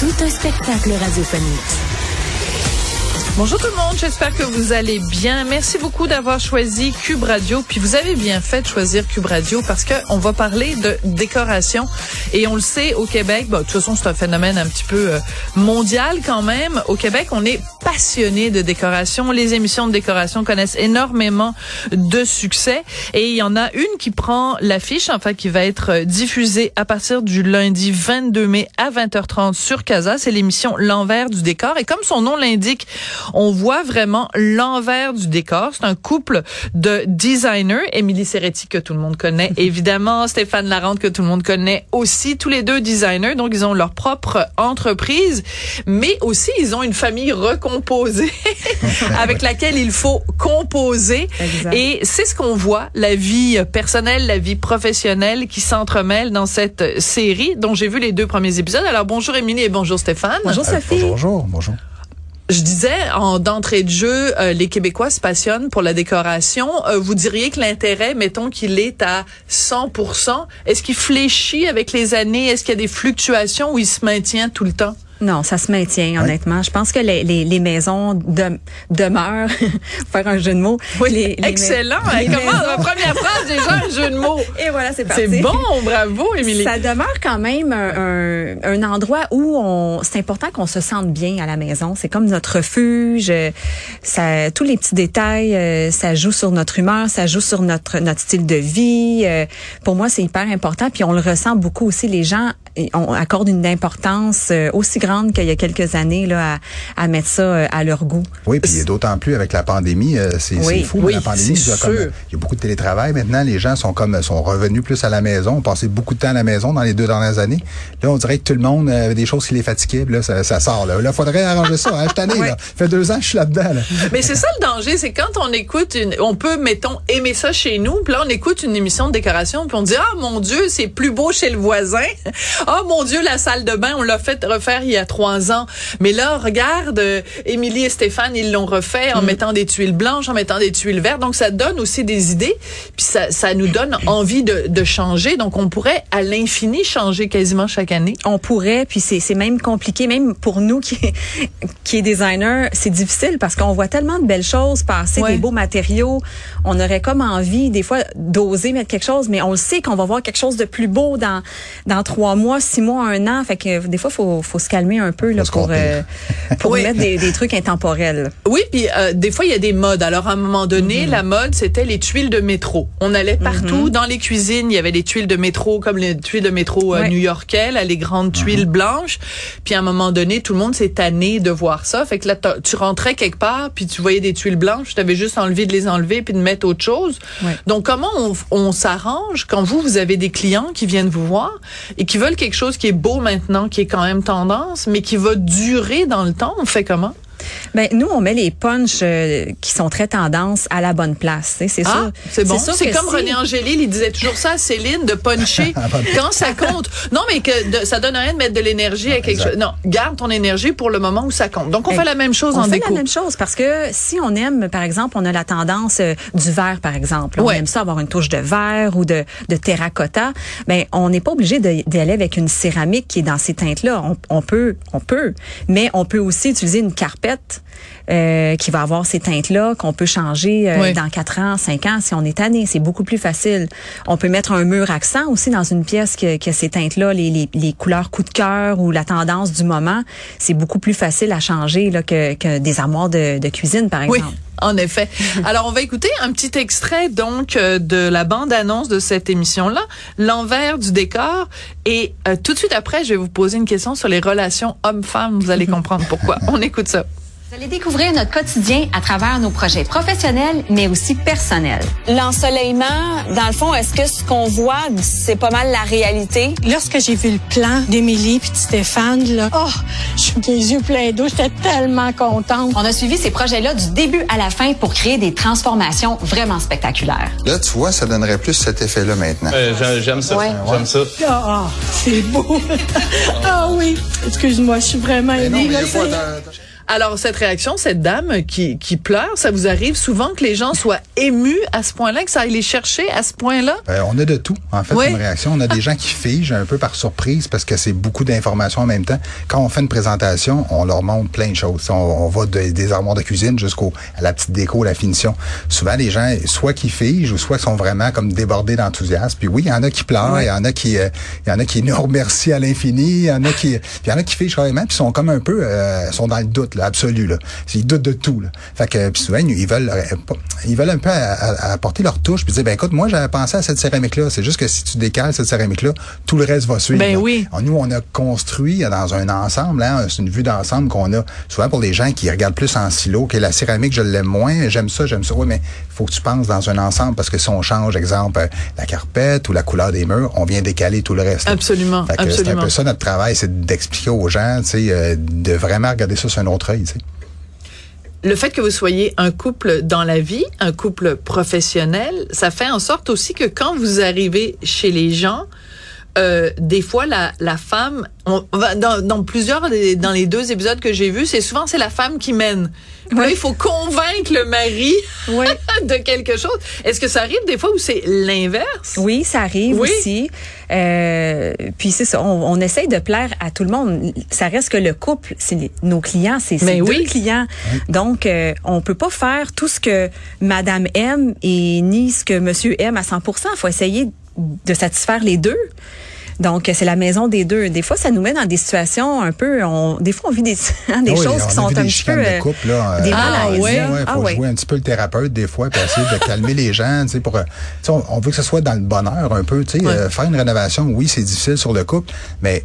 Tout un spectacle radiophonique. Bonjour tout le monde, j'espère que vous allez bien. Merci beaucoup d'avoir choisi Cube Radio. Puis vous avez bien fait de choisir Cube Radio parce que on va parler de décoration et on le sait au Québec. Bon, de toute façon, c'est un phénomène un petit peu euh, mondial quand même. Au Québec, on est passionné de décoration. Les émissions de décoration connaissent énormément de succès. Et il y en a une qui prend l'affiche, enfin qui va être diffusée à partir du lundi 22 mai à 20h30 sur Casa. C'est l'émission L'envers du décor. Et comme son nom l'indique, on voit vraiment l'envers du décor. C'est un couple de designers, Émilie Serretti que tout le monde connaît évidemment, Stéphane Larente que tout le monde connaît aussi, tous les deux designers, donc ils ont leur propre entreprise, mais aussi ils ont une famille recomposée avec laquelle il faut composer Exact. et c'est ce qu'on voit, la vie personnelle, la vie professionnelle qui s'entremêlent dans cette série dont j'ai vu les deux premiers épisodes. Alors bonjour Émilie et bonjour Stéphane. Bonjour Sophie. Bonjour, bonjour, bonjour. Je disais, en d'entrée de jeu, euh, les Québécois se passionnent pour la décoration. Euh, vous diriez que l'intérêt, mettons qu'il est à 100 Est-ce qu'il fléchit avec les années? Est-ce qu'il y a des fluctuations ou il se maintient tout le temps? Non, ça se maintient, honnêtement. Je pense que les, les, les maisons de, demeurent, faire un jeu de mots. Les- les Excellent! les Comment, la première phrase, déjà, un jeu de mots. Et voilà, c'est parti. C'est bon, bravo, Émilie. Ça demeure quand même un, un, un endroit où on, c'est important qu'on se sente bien à la maison. C'est comme notre refuge. euh, Ça, tous les petits détails, euh, ça joue sur notre humeur, ça joue sur notre notre style de vie. Euh, Pour moi, c'est hyper important. Puis on le ressent beaucoup aussi. Les gens on accorde une importance euh, aussi grande qu'il y a quelques années là à, à mettre ça euh, à leur goût. Oui, puis d'autant plus avec la pandémie, euh, c'est Oui, fou. oui, la pandémie, comme, il y a beaucoup de télétravail maintenant. Les gens sont comme sont revenus plus à la maison, ont passé beaucoup de temps à la maison dans les deux dernières années. Là, on dirait que tout le monde avait des choses qui les fatiguaient. Là, ça, ça sort. Là, là, faudrait arranger ça. Hein, je Ouais. là. Ça fait deux ans que je suis là-dedans. Là. Mais c'est ça le danger, c'est quand on écoute une, on peut, mettons, aimer ça chez nous, puis là on écoute une émission de décoration, puis on dit ah mon Dieu c'est plus beau chez le voisin, ah mon Dieu la salle de bain on l'a fait refaire il y a trois ans, mais là regarde euh, Émilie et Stéphane ils l'ont refait en mettant des tuiles blanches, en mettant des tuiles vertes, donc ça donne aussi des idées, puis ça, ça nous donne envie de, de changer, donc on pourrait à l'infini changer quasiment chaque année. On pourrait, puis c'est c'est même compliqué, même pour nous qui qui est designer, c'est difficile parce qu'on voit tellement de belles choses passer, Ouais. des beaux matériaux. On aurait comme envie des fois d'oser mettre quelque chose, mais on le sait qu'on va voir quelque chose de plus beau dans dans trois mois, six mois, un an. Fait que des fois, faut faut se calmer un peu là pour euh, pour Oui. mettre des, des trucs intemporels. Oui, puis euh, des fois il y a des modes. Alors à un moment donné, Mhm. la mode c'était les tuiles de métro. On allait partout dans les cuisines, il y avait des tuiles de métro comme les tuiles de métro euh, Ouais. new-yorkais, les grandes tuiles blanches. Puis à un moment donné, tout le monde s'est tanné de voir ça. Fait que là tu rentrais quelque part puis tu voyais des tuiles blanches, tu avais juste envie de les enlever puis de mettre autre chose. Ouais. Donc comment on, on s'arrange quand vous vous avez des clients qui viennent vous voir et qui veulent quelque chose qui est beau maintenant, qui est quand même tendance, mais qui va durer dans le temps, on fait comment? Ben nous, on met les punchs euh, qui sont très tendance à la bonne place. tu sais, C'est Ah, sûr. c'est bon. C'est comme si- René Angélil, il disait toujours ça à Céline de puncher quand ça compte. Non, mais que de- ça donne rien de mettre de l'énergie à quelque exact. chose. Non, garde ton énergie pour le moment où ça compte. Donc on fait la même chose on en fait déco. la même chose parce que si on aime, par exemple, on a la tendance euh, du vert, par exemple. On Ouais. aime ça avoir une touche de verre ou de, de terracotta. Ben, on n'est pas obligé de- d'aller avec une céramique qui est dans ces teintes-là. On, on peut, on peut, mais on peut aussi utiliser une carpette euh, qui va avoir ces teintes-là qu'on peut changer euh, dans 4 ans, 5 ans si on est tanné. C'est beaucoup plus facile. On peut mettre un mur accent aussi dans une pièce que, que ces teintes-là, les, les, les couleurs coup de cœur ou la tendance du moment. C'est beaucoup plus facile à changer là, que, que des armoires de, de cuisine, par Oui. exemple. En effet. Alors, on va écouter un petit extrait donc euh, de la bande-annonce de cette émission-là, l'envers du décor. Et euh, tout de suite après, je vais vous poser une question sur les relations hommes-femmes. Vous allez comprendre pourquoi. On écoute ça. Vous allez découvrir notre quotidien à travers nos projets professionnels, mais aussi personnels. L'ensoleillement, dans le fond, est-ce que ce qu'on voit, c'est pas mal la réalité? Lorsque j'ai vu le plan d'Émilie puis de Stéphane, là, oh, j'ai eu les yeux pleins d'eau, j'étais tellement contente. On a suivi ces projets-là du début à la fin pour créer des transformations vraiment spectaculaires. Là, tu vois, ça donnerait plus cet effet-là maintenant. Euh, j'aime ça. Ouais. J'aime ça. Ah, c'est beau. ah oui. Excuse-moi, je suis vraiment Mais Alors, cette réaction, cette dame qui, qui pleure, ça vous arrive souvent que les gens soient émus à ce point-là, que ça aille les chercher à ce point-là? Euh, on a de tout, en fait, Oui. comme réaction. On a des gens qui figent un peu par surprise parce que c'est beaucoup d'informations en même temps. Quand on fait une présentation, on leur montre plein de choses. On, on va de- des armoires de cuisine jusqu'au à la petite déco, la finition. Souvent, les gens, soit qui figent ou soit sont vraiment comme débordés d'enthousiasme. Puis oui, il y en a qui pleurent, il y en a qui, euh, il y en a qui nous remercient à l'infini, il y en a qui, il y en a qui figent carrément, puis sont comme un peu, euh, sont dans le doute, là, absolu, là. Ils doutent de tout, là. Fait que, puis souvent, ils veulent, euh, ils veulent un peu à- à- apporter leur touche, puis dire, ben écoute, moi, j'avais pensé à cette céramique-là. C'est juste que si tu décales cette céramique-là, tout le reste va suivre. Ben là. oui. Nous, on a construit dans un ensemble, hein, c'est une vue d'ensemble qu'on a. Souvent pour les gens qui regardent plus en silo, que la céramique, je l'aime moins, j'aime ça, j'aime ça. Oui, mais il faut que tu penses dans un ensemble parce que si on change, exemple, euh, la carpette ou la couleur des murs, on vient décaler tout le reste. là. Absolument, Fait que C'est un absolument. peu ça notre travail, c'est d'expliquer aux gens, tu sais, euh, de vraiment regarder ça sur un autre le fait que vous soyez un couple dans la vie, un couple professionnel, ça fait en sorte aussi que quand vous arrivez chez les gens, euh, des fois la, la femme, on, dans, dans plusieurs dans les deux épisodes que j'ai vus, c'est souvent c'est la femme qui mène. Là, il faut convaincre le mari Oui. de quelque chose. Est-ce que ça arrive des fois où c'est l'inverse? Oui, ça arrive Oui. aussi. Euh, puis c'est ça, on, on essaye de plaire à tout le monde. Ça reste que le couple, c'est nos clients, c'est deux oui. clients. Donc, euh, on peut pas faire tout ce que Madame aime et ni ce que Monsieur aime à 100% Il faut essayer de satisfaire les deux. Donc, c'est la maison des deux. Des fois, ça nous met dans des situations un peu... On, des fois, on vit des, hein, des Ah oui, choses qui sont un des petit peu... chicanes euh, de couple, là, euh, des Ah, malaises, ouais. là. Ouais, Ah faut ouais. jouer un petit peu le thérapeute des fois, puis essayer de calmer les gens, tu sais, pour, euh, tu sais, on, on veut que ce soit dans le bonheur un peu, tu sais, Ouais. euh, faire une rénovation, oui, c'est difficile sur le couple, mais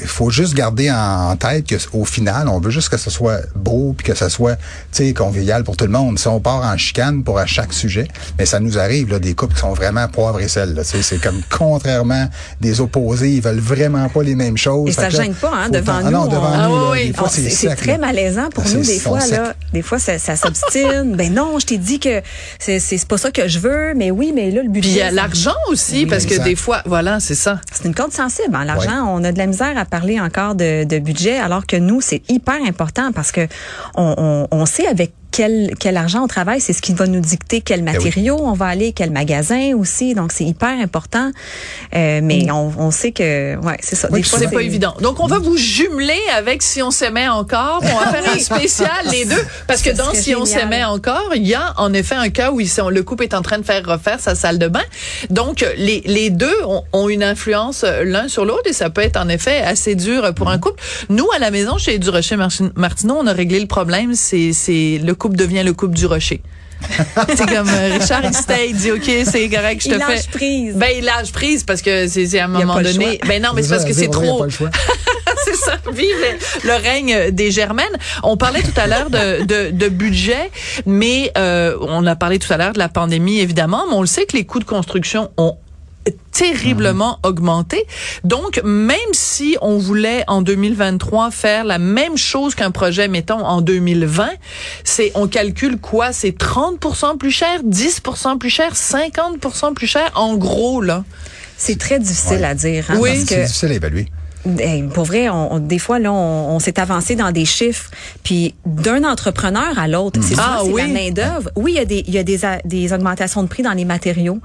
il faut juste garder en, tête que au final, on veut juste que ce soit beau puis que ce soit, tu sais, convivial pour tout le monde. Si on part en chicane pour à chaque sujet, mais ça nous arrive là des couples qui sont vraiment poivre et sel, là, tu sais, c'est comme contrairement des opposés, ils veulent vraiment pas les mêmes choses. Et ça là, gêne pas, hein, devant le temps- Ah non, nous, devant on- Ah nous, oui, oui. Ah, c'est très malaisant pour Ah, nous des fois là. Des fois ça, ça s'obstine. ben non, je t'ai dit que c'est pas ça que je veux, mais oui, mais là le budget. Puis il y a ça- l'argent aussi, Oui, parce que des fois, voilà, c'est ça. C'est une corde sensible. hein, L'argent, on a de la misère à parler encore de, budget, alors que nous c'est hyper important parce que on, on sait avec quel, quel argent on travaille, c'est ce qui va nous dicter quel oui. matériaux on va aller, quel magasin aussi. Donc c'est hyper important. Euh, mais on, on sait que ouais, c'est ça. Oui, Des fois, C'est pas évident. Donc, on va vous jumeler avec Si on s'aimait encore. On va faire un spécial, les deux. Parce que dans Si on s'aimait encore, il y a en effet un cas où ils sont, le couple est en train de faire refaire sa salle de bain. Donc, les, les deux ont, ont une influence euh, l'un sur l'autre et ça peut être en effet assez dur pour un couple. Nous, à la maison, chez Du Rocher Martineau, on a réglé le problème. C'est, c'est, le couple devient le couple du Rocher. c'est comme euh, Richard il il dit OK, c'est correct, je te Il fais. lâche prise. Ben il lâche prise parce que c'est c'est à un Il moment donné. choix. Ben non, mais c'est parce que c'est trop. c'est ça, vive le règne des Germaines. On parlait tout à l'heure de, de, de budget, mais euh, on a parlé tout à l'heure de la pandémie, évidemment, mais on le sait que les coûts de construction ont terriblement augmenté. Donc, même si on voulait en 2023 faire la même chose qu'un projet, mettons, en 2020, c'est, on calcule quoi? C'est 30% plus cher, 10% plus cher, 50% plus cher, en gros, là. C'est très difficile Ouais. à dire. hein, Oui. C'est difficile à évaluer. Hey, pour vrai, on, on- des fois là, on, on s'est avancé dans des chiffres, puis d'un entrepreneur à l'autre, c'est Ah c'est oui. la main d'œuvre. Oui, il y a des il y a des, a- des augmentations de prix dans les matériaux.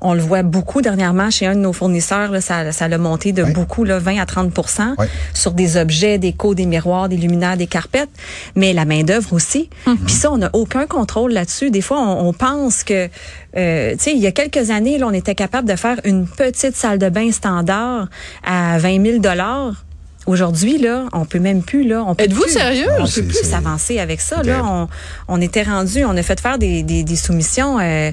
On le voit beaucoup dernièrement chez un de nos fournisseurs. Là, ça ça l'a monté de Oui. beaucoup là, 20 à 30 Oui. sur des objets, des cots, des miroirs, des luminaires, des carpettes, mais la main d'œuvre aussi. Puis ça, on n'a aucun contrôle là-dessus. Des fois, on, on pense que, euh, tu sais, il y a quelques années, là, on était capable de faire une petite salle de bain standard à 20 000 dollars. Aujourd'hui, là, on peut même plus, là, on peut Êtes-vous plus- sérieux? On peut plus s'avancer avec ça. Là, on, on était rendu, on a fait faire des, des, des soumissions euh,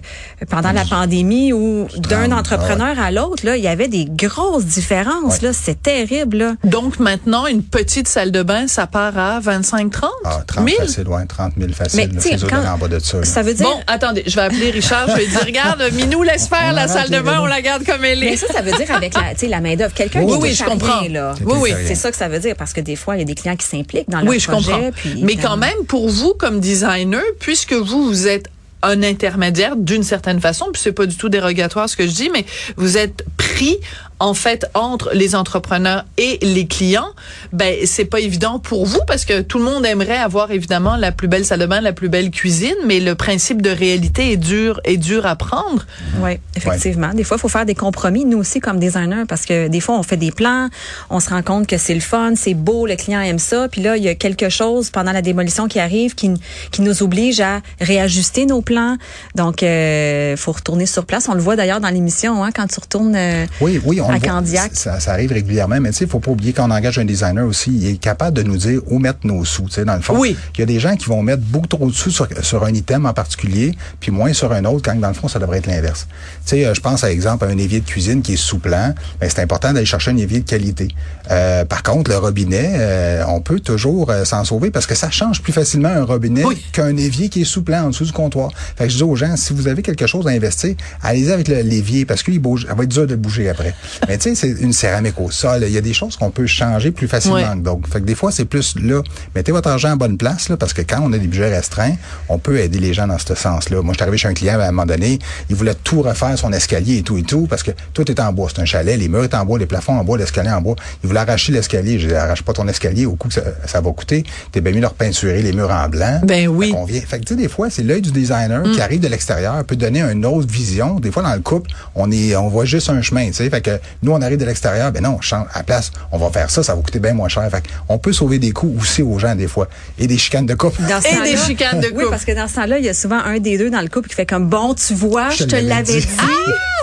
pendant la pandémie où d'un entrepreneur à l'autre, là, il y avait des grosses différences. Ouais. Là, c'est terrible. Là. Donc maintenant, une petite salle de bain, ça part à 25, 30 Ah, 30 000? facile, loin, 30 000 facile. Mais, là, quand- allaient en bas de ça. veut dire. Bon, attendez, je vais appeler Richard, je vais dire, regarde, Minou, laisse faire On la salle de bain, on la garde comme elle Mais est. ça, ça veut dire avec la, tu sais, la main-d'œuvre. Quelqu'un Oui, qui oui, je comprends. rien, là. Oui, oui. C'est ça que ça veut dire parce que des fois, il y a des clients qui s'impliquent dans leur Oui, je projet. comprends. puis, Mais quand même, pour vous, comme designer, puisque vous, vous êtes un intermédiaire d'une certaine façon, puis c'est pas du tout dérogatoire ce que je dis, mais vous êtes pris en fait entre les entrepreneurs et les clients, ben c'est pas évident pour vous parce que tout le monde aimerait avoir évidemment la plus belle salle de bain, la plus belle cuisine, mais le principe de réalité est dur est dur à prendre. Oui, effectivement. Des fois, il faut faire des compromis, nous aussi, comme designers, parce que des fois, on fait des plans, on se rend compte que c'est le fun, c'est beau, le client aime ça, puis là, il y a quelque chose pendant la démolition qui arrive qui, qui nous oblige à réajuster nos plans. Donc, il faut retourner sur place. On le voit d'ailleurs dans l'émission, hein, quand tu retournes euh, Oui, oui, on à. Candiac. Ça, ça arrive régulièrement, mais tu sais, il faut pas oublier qu'on engage un designer aussi. Il est capable de nous dire où mettre nos sous. Tu sais, dans le fond, Oui. il y a des gens qui vont mettre beaucoup trop de sous sur, sur un item en particulier, puis moins sur un autre, quand dans le fond, ça devrait être l'inverse. Tu sais, euh, je pense, par exemple, à un évier de cuisine qui est sous plan. Ben, c'est important d'aller chercher un évier de qualité. Euh, par contre, le robinet, euh, on peut toujours euh, s'en sauver parce que ça change plus facilement un robinet Oui. qu'un évier qui est sous plan en dessous du comptoir. Fait que je dis aux gens, si vous avez quelque chose à investir, allez-y avec le- l'évier parce qu'il bouge, ça va être dur de bouger après. Mais tu sais, c'est une céramique au sol. Il y a des choses qu'on peut changer plus facilement Ouais. que d'autres. Fait que des fois, c'est plus là, mettez votre argent en bonne place, là, parce que quand on a des budgets restreints, on peut aider les gens dans ce sens-là. Moi, je suis arrivé chez un client à un moment donné, il voulait tout refaire, son escalier et tout et tout, parce que tout est en bois. C'est un chalet, les murs étaient en bois, les plafonds en bois, l'escalier en bois. Il voulait arracher l'escalier. Je dis, arrache pas ton escalier au coup que ça, ça va coûter. T'es bien mieux de repeinturer les murs en blanc. Ben oui. Fait vient- Fait que tu sais, des fois, c'est l'œil du designer Mm. qui arrive de l'extérieur, peut donner une autre vision. Des fois, dans le couple, on est, on voit juste un chemin, tu sais. Fait que nous, on arrive de l'extérieur, ben non, on change, à la place, on va faire ça, ça va coûter bien moins cher. Fait on peut sauver des coûts aussi aux gens, des fois. Et des chicanes de couple. Dans ce Et des chicanes de Oui, couple. parce que dans ce temps-là, il y a souvent un des deux dans le couple qui fait comme bon, tu vois, je Je te l'avais dit. dit. Ah,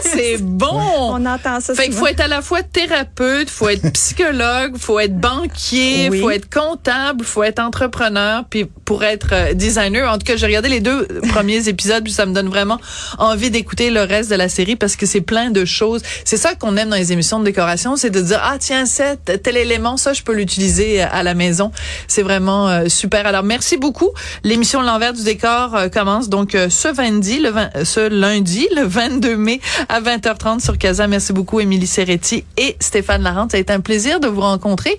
c'est bon. On entend ça Fait qu'il faut être à la fois thérapeute, faut être psychologue, faut être banquier, Oui. faut être comptable, faut être entrepreneur, puis pour être euh, designer. En tout cas, j'ai regardé les deux premiers épisodes, puis ça me donne vraiment envie d'écouter le reste de la série parce que c'est plein de choses. C'est ça qu'on aime dans les émissions de décoration, c'est de dire ah tiens, c'est tel élément, ça je peux l'utiliser à la maison. C'est vraiment euh, super. Alors merci beaucoup. L'émission L'envers du décor euh, commence donc euh, ce lundi, le 20 euh, ce lundi, le 22 mai à 20h30 sur Casa. Merci beaucoup Émilie Serretti et Stéphane Larente. Ça a été un plaisir de vous rencontrer.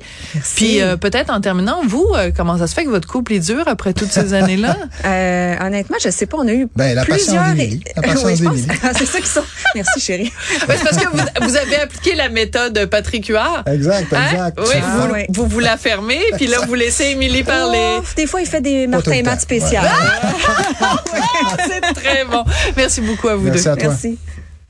Puis euh, peut-être en terminant, vous, euh, comment ça se fait que votre couple est dur après toutes ces années-là? Euh, honnêtement, je sais pas, on a eu Ben, la plusieurs... La patience Oui, je pense- d'Émilie. Ah, c'est ça qui sont... Merci, chérie. Ben, c'est parce que vous, vous avez appliqué la méthode Patrick Huard. Exact, Hein? exact. Oui, C'est vous, vous vous la fermez, puis là, vous laissez Émilie parler. Des fois, il fait des Martin et Matt spéciales. C'est très bon. Merci beaucoup à vous Merci deux. à toi. Merci.